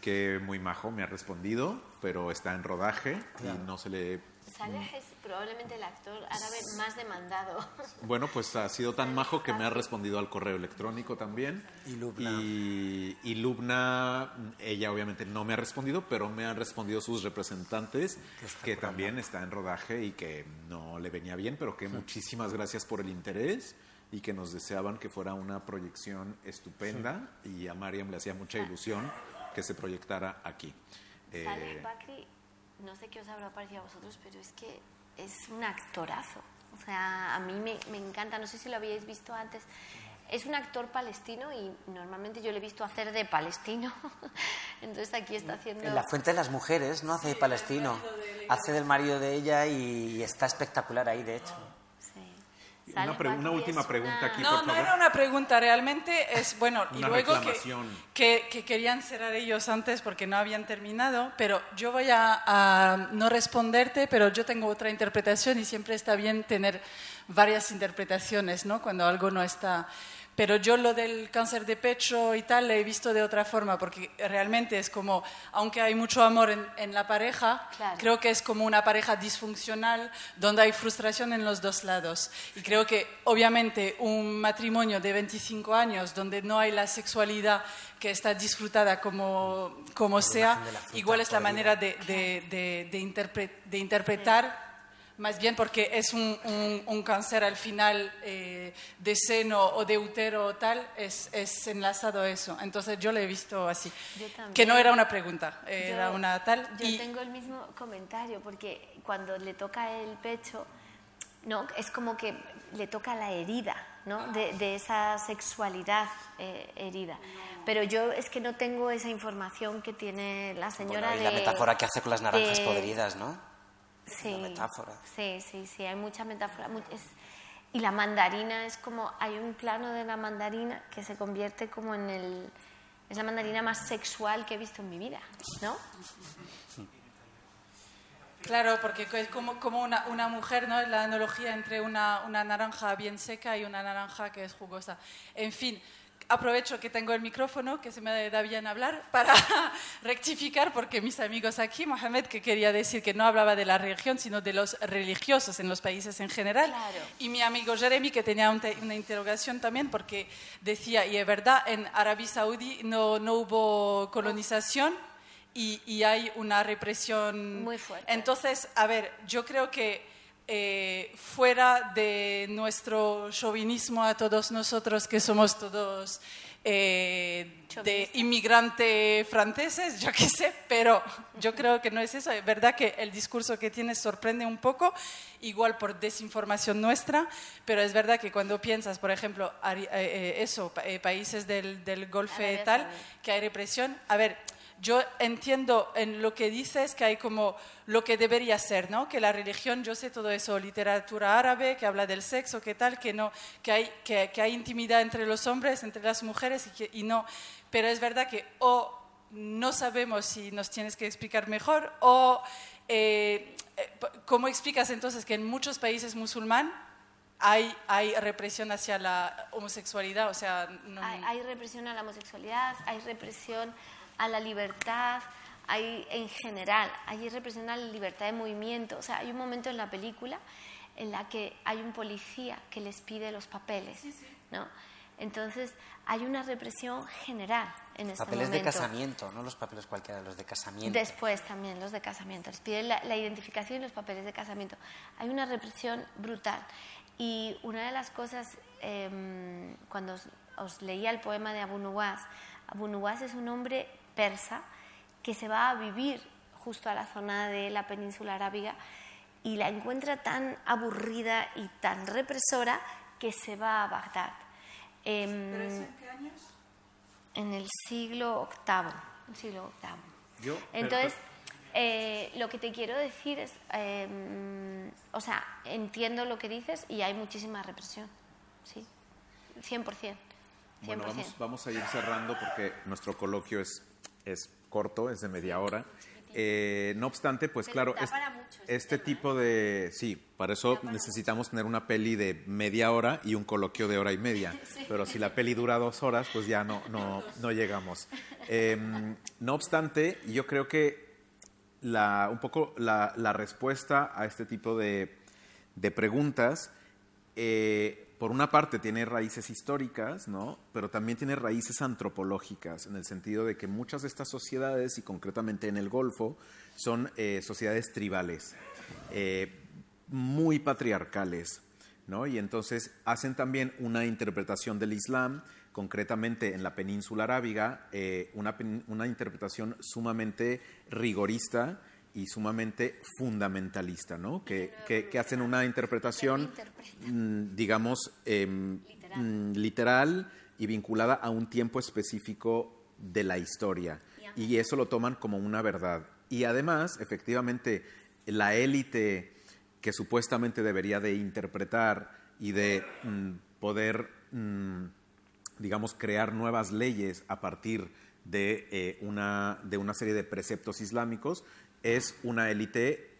B: que muy majo me ha respondido, pero está en rodaje y no se le...
D: Salah es probablemente el actor árabe más demandado.
B: Bueno, pues ha sido tan majo que me ha respondido al correo electrónico también.
C: Y Lubna.
B: Y, Lubna, ella obviamente no me ha respondido, pero me han respondido sus representantes, que también está en rodaje y que no le venía bien, pero que muchísimas gracias por el interés y que nos deseaban que fuera una proyección estupenda y a Mariam le hacía mucha ilusión que se proyectara aquí.
D: Eh, Bakri, no sé qué os habrá parecido a vosotros, pero es que es un actorazo. O sea, a mí me, me, encanta, no sé si lo habíais visto antes. Es un actor palestino y normalmente yo le he visto hacer de palestino. Entonces aquí está haciendo...
C: En La Fuente de las Mujeres no hace de palestino, hace del marido de ella y está espectacular ahí, de hecho.
B: Una, última pregunta aquí,
J: no,
B: por favor.
J: No, era una pregunta, realmente es, bueno, y luego que, que, querían cerrar ellos antes porque no habían terminado, pero yo voy a, a, no responderte, pero yo tengo otra interpretación y siempre está bien tener varias interpretaciones, ¿no? Cuando algo no está... Pero yo lo del cáncer de pecho y tal lo he visto de otra forma, porque realmente es como, aunque hay mucho amor en, la pareja, creo que es como una pareja disfuncional donde hay frustración en los dos lados. Y creo que obviamente un matrimonio de 25 años donde no hay la sexualidad que está disfrutada como, como sea, igual es la manera de, de, de interpretar más bien porque es un, un, cáncer al final eh, de seno o de útero o tal, es, es, enlazado eso. Entonces yo lo he visto así. Que no era una pregunta, era una tal.
D: Yo tengo el mismo comentario, porque cuando le toca el pecho, ¿no? es como que le toca la herida ¿no? de, de esa sexualidad eh, herida. Pero yo es que no tengo esa información que tiene la señora.
C: y la metáfora que hace con las naranjas podridas, ¿no?
D: Sí, metáfora. Sí, sí, sí, hay mucha metáfora. y la mandarina es como, hay un plano de la mandarina que se convierte como en el, es la mandarina más sexual que he visto en mi vida, ¿no?
J: Claro, porque es como, como una, una, mujer, ¿no? La analogía entre una, una naranja bien seca y una naranja que es jugosa. En fin, aprovecho que tengo el micrófono, que se me da bien hablar, para rectificar, porque mis amigos aquí, Mohamed, que quería decir que no hablaba de la religión, sino de los religiosos en los países en general. Y mi amigo Jeremy, que tenía una interrogación también, porque decía, y es verdad, en Arabia Saudí no, no hubo colonización. Y, y hay una represión.
D: Muy fuerte.
J: Entonces, a ver, yo creo que eh, fuera de nuestro chauvinismo a todos nosotros que somos todos eh, de inmigrantes franceses, yo qué sé, pero yo creo que no es eso. Es verdad que el discurso que tiene sorprende un poco, igual por desinformación nuestra, pero es verdad que cuando piensas, por ejemplo, eh, eso, países del, del Golfo y tal, que hay represión, a ver, yo entiendo en lo que dices que hay como lo que debería ser, ¿no? Que la religión, yo sé todo eso, literatura árabe, que habla del sexo, que tal, que no, que hay, que, hay intimidad entre los hombres, entre las mujeres y, que, y no. Pero es verdad que o no sabemos si nos tienes que explicar mejor o eh, eh, cómo explicas entonces que en muchos países musulmanes hay, hay represión hacia la homosexualidad, o sea...
D: Hay, represión a la homosexualidad, hay represión a la libertad, hay en general, hay represión a la libertad de movimiento. O sea, hay un momento en la película en la que hay un policía que les pide los papeles, ¿no? Entonces, hay una represión general en este
C: papeles de casamiento, no los papeles cualquiera, los de casamiento.
D: Después también los de casamiento. Les piden la, identificación y los papeles de casamiento. Hay una represión brutal. Y una de las cosas, em, cuando os, leía el poema de Abu Nuwas, Abu Nuwas es un hombre persa que se va a vivir justo a la zona de la península arábiga y la encuentra tan aburrida y tan represora que se va a Bagdad
J: Em, en qué años?
D: En el siglo VIII. siglo Entonces, eh, lo que te quiero decir es, em, o sea, entiendo lo que dices y hay muchísima represión, sí, 100%. 100%.
B: Bueno, vamos, vamos a ir cerrando porque nuestro coloquio es, es corto, es de media hora. Eh, no obstante, pues claro, este, tipo de... Sí, para eso necesitamos tener una peli de media hora y un coloquio de hora y media. Pero si la peli dura dos horas, pues ya no, no, no llegamos. Em, no obstante, yo creo que la, un poco la, la respuesta a este tipo de, de preguntas eh, por una parte tiene raíces históricas, ¿no? pero también tiene raíces antropológicas, en el sentido de que muchas de estas sociedades, y concretamente en el Golfo, son eh, sociedades tribales, eh, muy patriarcales, ¿no? y entonces hacen también una interpretación del Islam, concretamente en la península arábiga, eh, una, una interpretación sumamente rigorista, y sumamente fundamentalista, ¿no? Que, que, hacen una interpretación, mm, digamos, em, mm, literal y vinculada a un tiempo específico de la historia. Y eso lo toman como una verdad. Y además, efectivamente, la élite que supuestamente debería de interpretar y de mm, poder, digamos, crear nuevas leyes a partir de, eh, una, de una serie de preceptos islámicos, es una élite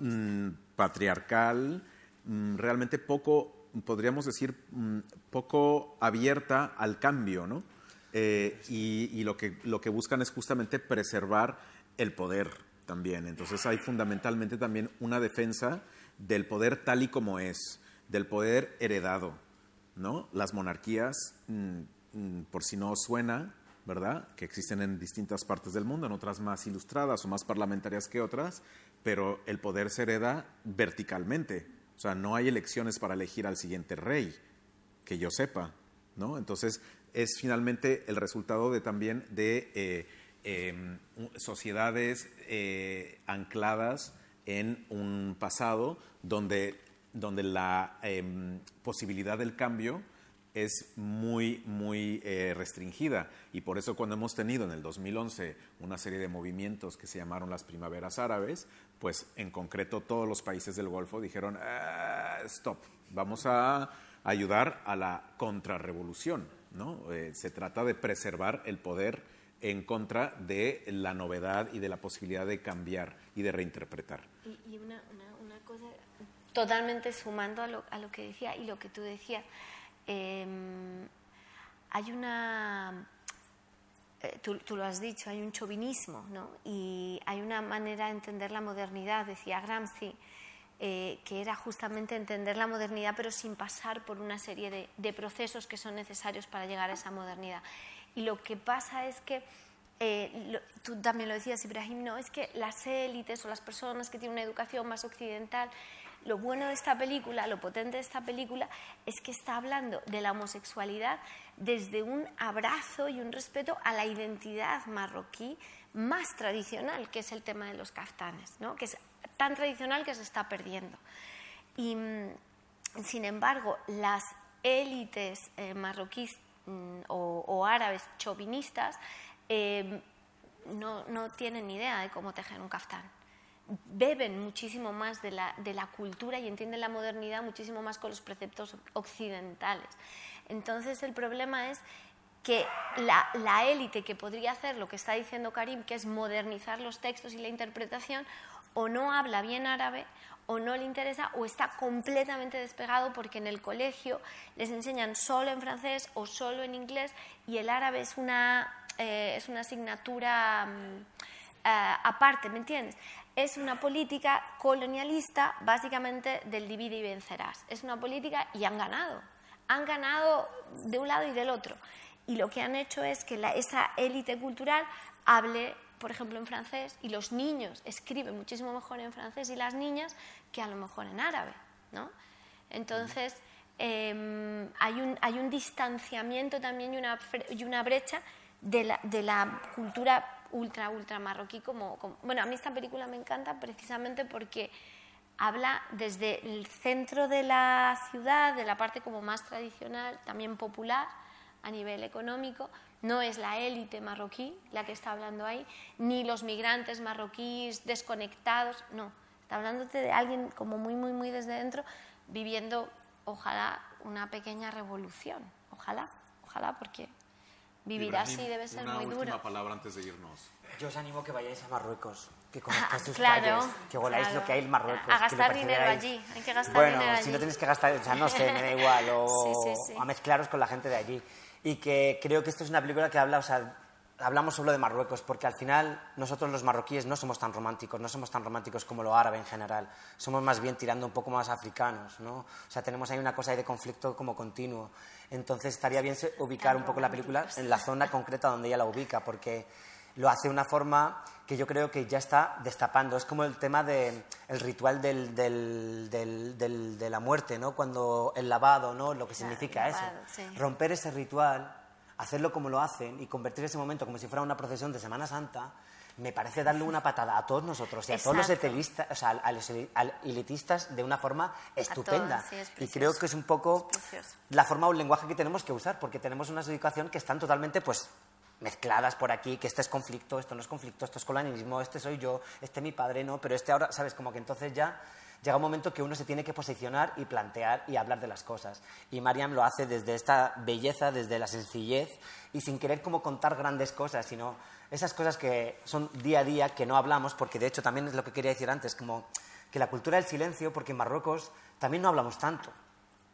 B: mm, patriarcal, mm, realmente poco, podríamos decir, mm, poco abierta al cambio, ¿no? Eh, y, lo, que, lo que buscan es justamente preservar el poder también. Entonces hay fundamentalmente también una defensa del poder tal y como es, del poder heredado, ¿no? Las monarquías, por si no suena, Que existen en distintas partes del mundo, en otras más ilustradas o más parlamentarias que otras, pero el poder se hereda verticalmente. O sea, no hay elecciones para elegir al siguiente rey, que yo sepa, ¿no? Entonces, es finalmente el resultado de también de eh, em, sociedades eh, ancladas en un pasado donde, donde la em, posibilidad del cambio es muy, muy eh, restringida. Y por eso cuando hemos tenido en el 2011 una serie de movimientos que se llamaron las primaveras árabes, pues en concreto todos los países del Golfo dijeron, ah, stop, vamos a ayudar a la contrarrevolución. ¿no? Eh, se trata de preservar el poder en contra de la novedad y de la posibilidad de cambiar y de reinterpretar.
D: Y, una, cosa totalmente sumando a lo, a lo que decía y lo que tú decías, Em, hay una, eh, tú, lo has dicho, hay un chauvinismo, ¿no? Y hay una manera de entender la modernidad, decía Gramsci, eh, que era justamente entender la modernidad, pero sin pasar por una serie de, procesos que son necesarios para llegar a esa modernidad. Y lo que pasa es que, eh, tú también lo decías, Ibrahim, no, es que las élites o las personas que tienen una educación más occidental lo bueno de esta película, lo potente de esta película, es que está hablando de la homosexualidad desde un abrazo y un respeto a la identidad marroquí más tradicional, que es el tema de los kaftanes, ¿no? que es tan tradicional que se está perdiendo. Y, mm, sin embargo, las élites eh, marroquíes mm, o, árabes chauvinistas eh, no, no tienen ni idea de cómo tejer un kaftán beben muchísimo más de la, de la, cultura y entienden la modernidad muchísimo más con los preceptos occidentales. Entonces el problema es que la, la élite que podría hacer lo que está diciendo Karim, que es modernizar los textos y la interpretación, o no habla bien árabe o no le interesa o está completamente despegado porque en el colegio les enseñan solo en francés o solo en inglés y el árabe es una, eh, es una asignatura mm, eh, aparte, ¿me entiendes? Es una política colonialista básicamente del divide y vencerás. Es una política y han ganado. Han ganado de un lado y del otro. Y lo que han hecho es que esa élite cultural hable por ejemplo, en francés y los niños escriben muchísimo mejor en francés y las niñas que a lo mejor en árabe, ¿no? Entonces, em, hay, un, hay un distanciamiento también y una, y una brecha de la, de la cultura ultra, ultra marroquí. Como, bueno, a mí esta película me encanta precisamente porque habla desde el centro de la ciudad, de la parte como más tradicional, también popular a nivel económico, no es la élite marroquí la que está hablando ahí, ni los migrantes marroquíes desconectados, no. Está hablándote de alguien como muy, muy, muy desde dentro, viviendo, ojalá, una pequeña revolución. Ojalá, ojalá, porque vivir así debe ser muy duro.
B: Una última palabra antes de irnos.
C: Yo os animo que vayáis a Marruecos, que conozcáis sus calles, que voláis lo que hay en Marruecos.
D: A gastar dinero allí, hay que gastar
C: bueno,
D: dinero
C: allí. si no tenéis que gastar, o sea, no sé, me da igual, o a mezclaros con la gente de allí y que creo que esto es una película que habla, o sea, hablamos solo de Marruecos, porque al final nosotros los marroquíes no somos tan románticos, no somos tan románticos como lo árabe en general, somos más bien tirando un poco más africanos, ¿no? O sea, tenemos ahí una cosa de conflicto como continuo. Entonces estaría bien ubicar un poco la película en la zona concreta donde ella la ubica, porque lo hace de una forma que yo creo que ya está destapando. Es como el tema del el ritual del, del, del, de la muerte, ¿no? Cuando el lavado, ¿no? Lo que significa eso. Romper ese ritual, hacerlo como lo hacen y convertir ese momento como si fuera una procesión de Semana Santa, me parece darle una patada a todos nosotros y a todos los elitistas, o sea, a los elitistas de una forma estupenda. y creo que es un poco la forma o el lenguaje que tenemos que usar, porque tenemos una educación que están totalmente, pues, mezcladas por aquí, que este es conflicto, esto no es conflicto, esto es colonialismo, este soy yo, este mi padre, no, pero este ahora, ¿sabes? Como que entonces ya llega un momento que uno se tiene que posicionar y plantear y hablar de las cosas. Y Mariam lo hace desde esta belleza, desde la sencillez y sin querer como contar grandes cosas, sino esas cosas que son día a día, que no hablamos, porque de hecho también es lo que quería decir antes, como que la cultura del silencio, porque en Marruecos también no hablamos tanto.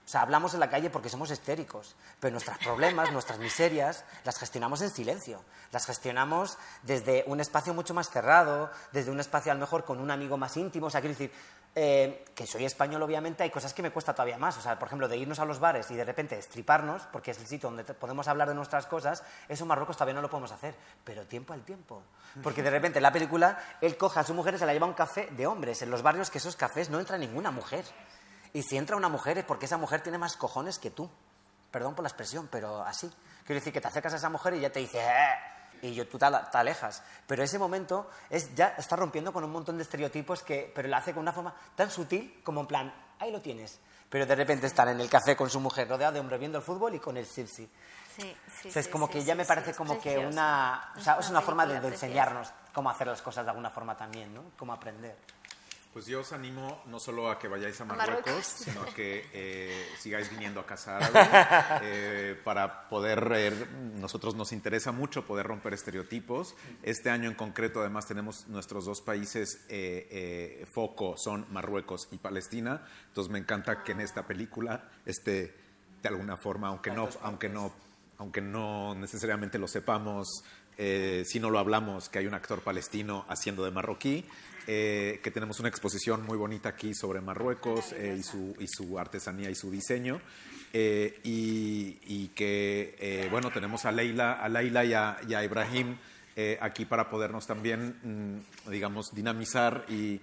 C: O sea, hablamos en la calle porque somos histéricos, pero nuestros problemas, nuestras miserias, las gestionamos en silencio. Las gestionamos desde un espacio mucho más cerrado, desde un espacio a lo mejor con un amigo más íntimo. O sea, quiero decir, eh, que soy español obviamente, hay cosas que me cuesta todavía más. O sea, por ejemplo, de irnos a los bares y de repente estriparnos, porque es el sitio donde podemos hablar de nuestras cosas, eso en Marruecos todavía no lo podemos hacer. Pero tiempo al tiempo. Porque de repente en la película, él coja a su mujer y se la lleva a un café de hombres. En los barrios que esos cafés no entra ninguna mujer. Y si entra una mujer es porque esa mujer tiene más cojones que tú. Perdón por la expresión, pero así. Quiero decir que te acercas a esa mujer y ya te dice, ¡Eh! Y yo, tú te, alejas. Pero ese momento es, ya está rompiendo con un montón de estereotipos, que, pero lo hace con una forma tan sutil como en plan, ahí lo tienes. Pero de repente están en el café con su mujer, rodeado de hombres viendo el fútbol y con el sipsi. Sí, sí, es como que ya me parece como que una... O sea, es una forma de, de enseñarnos cómo hacer las cosas de alguna forma también, ¿no? Cómo aprender.
B: Pues yo os animo no solo a que vayáis a Marruecos, sino a que eh, sigáis viniendo a Casa eh, para poder, eh, nosotros nos interesa mucho poder romper estereotipos. Este año en concreto además tenemos nuestros dos países foco, son Marruecos y Palestina. Entonces me encanta que en esta película esté de alguna forma, aunque no, aunque no, aunque no necesariamente lo sepamos, si no lo hablamos, que hay un actor palestino haciendo de marroquí. Eh, que tenemos una exposición muy bonita aquí sobre Marruecos eh, y, su, y, su, artesanía y su diseño. Eh, y, que, bueno, tenemos a Leila, a Leila y a, Ibrahim aquí para podernos también, mm, digamos, dinamizar y,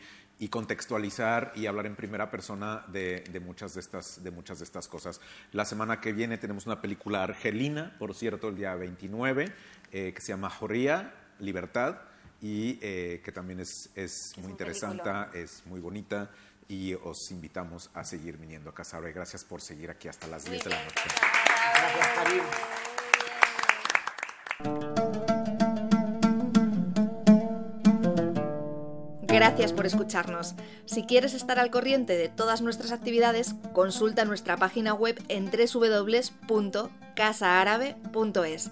B: contextualizar y hablar en primera persona de, muchas de, estas, de muchas de estas cosas. La semana que viene tenemos una película argelina, por cierto, el día 29, que se llama Joría, Libertad y eh, que también es, es, muy interesante, es muy bonita y os invitamos a seguir viniendo a Casa Gracias por seguir aquí hasta las 10 de la noche. Gracias,
A: Gracias por escucharnos. Si quieres estar al corriente de todas nuestras actividades, consulta nuestra página web en www.casaarabe.es.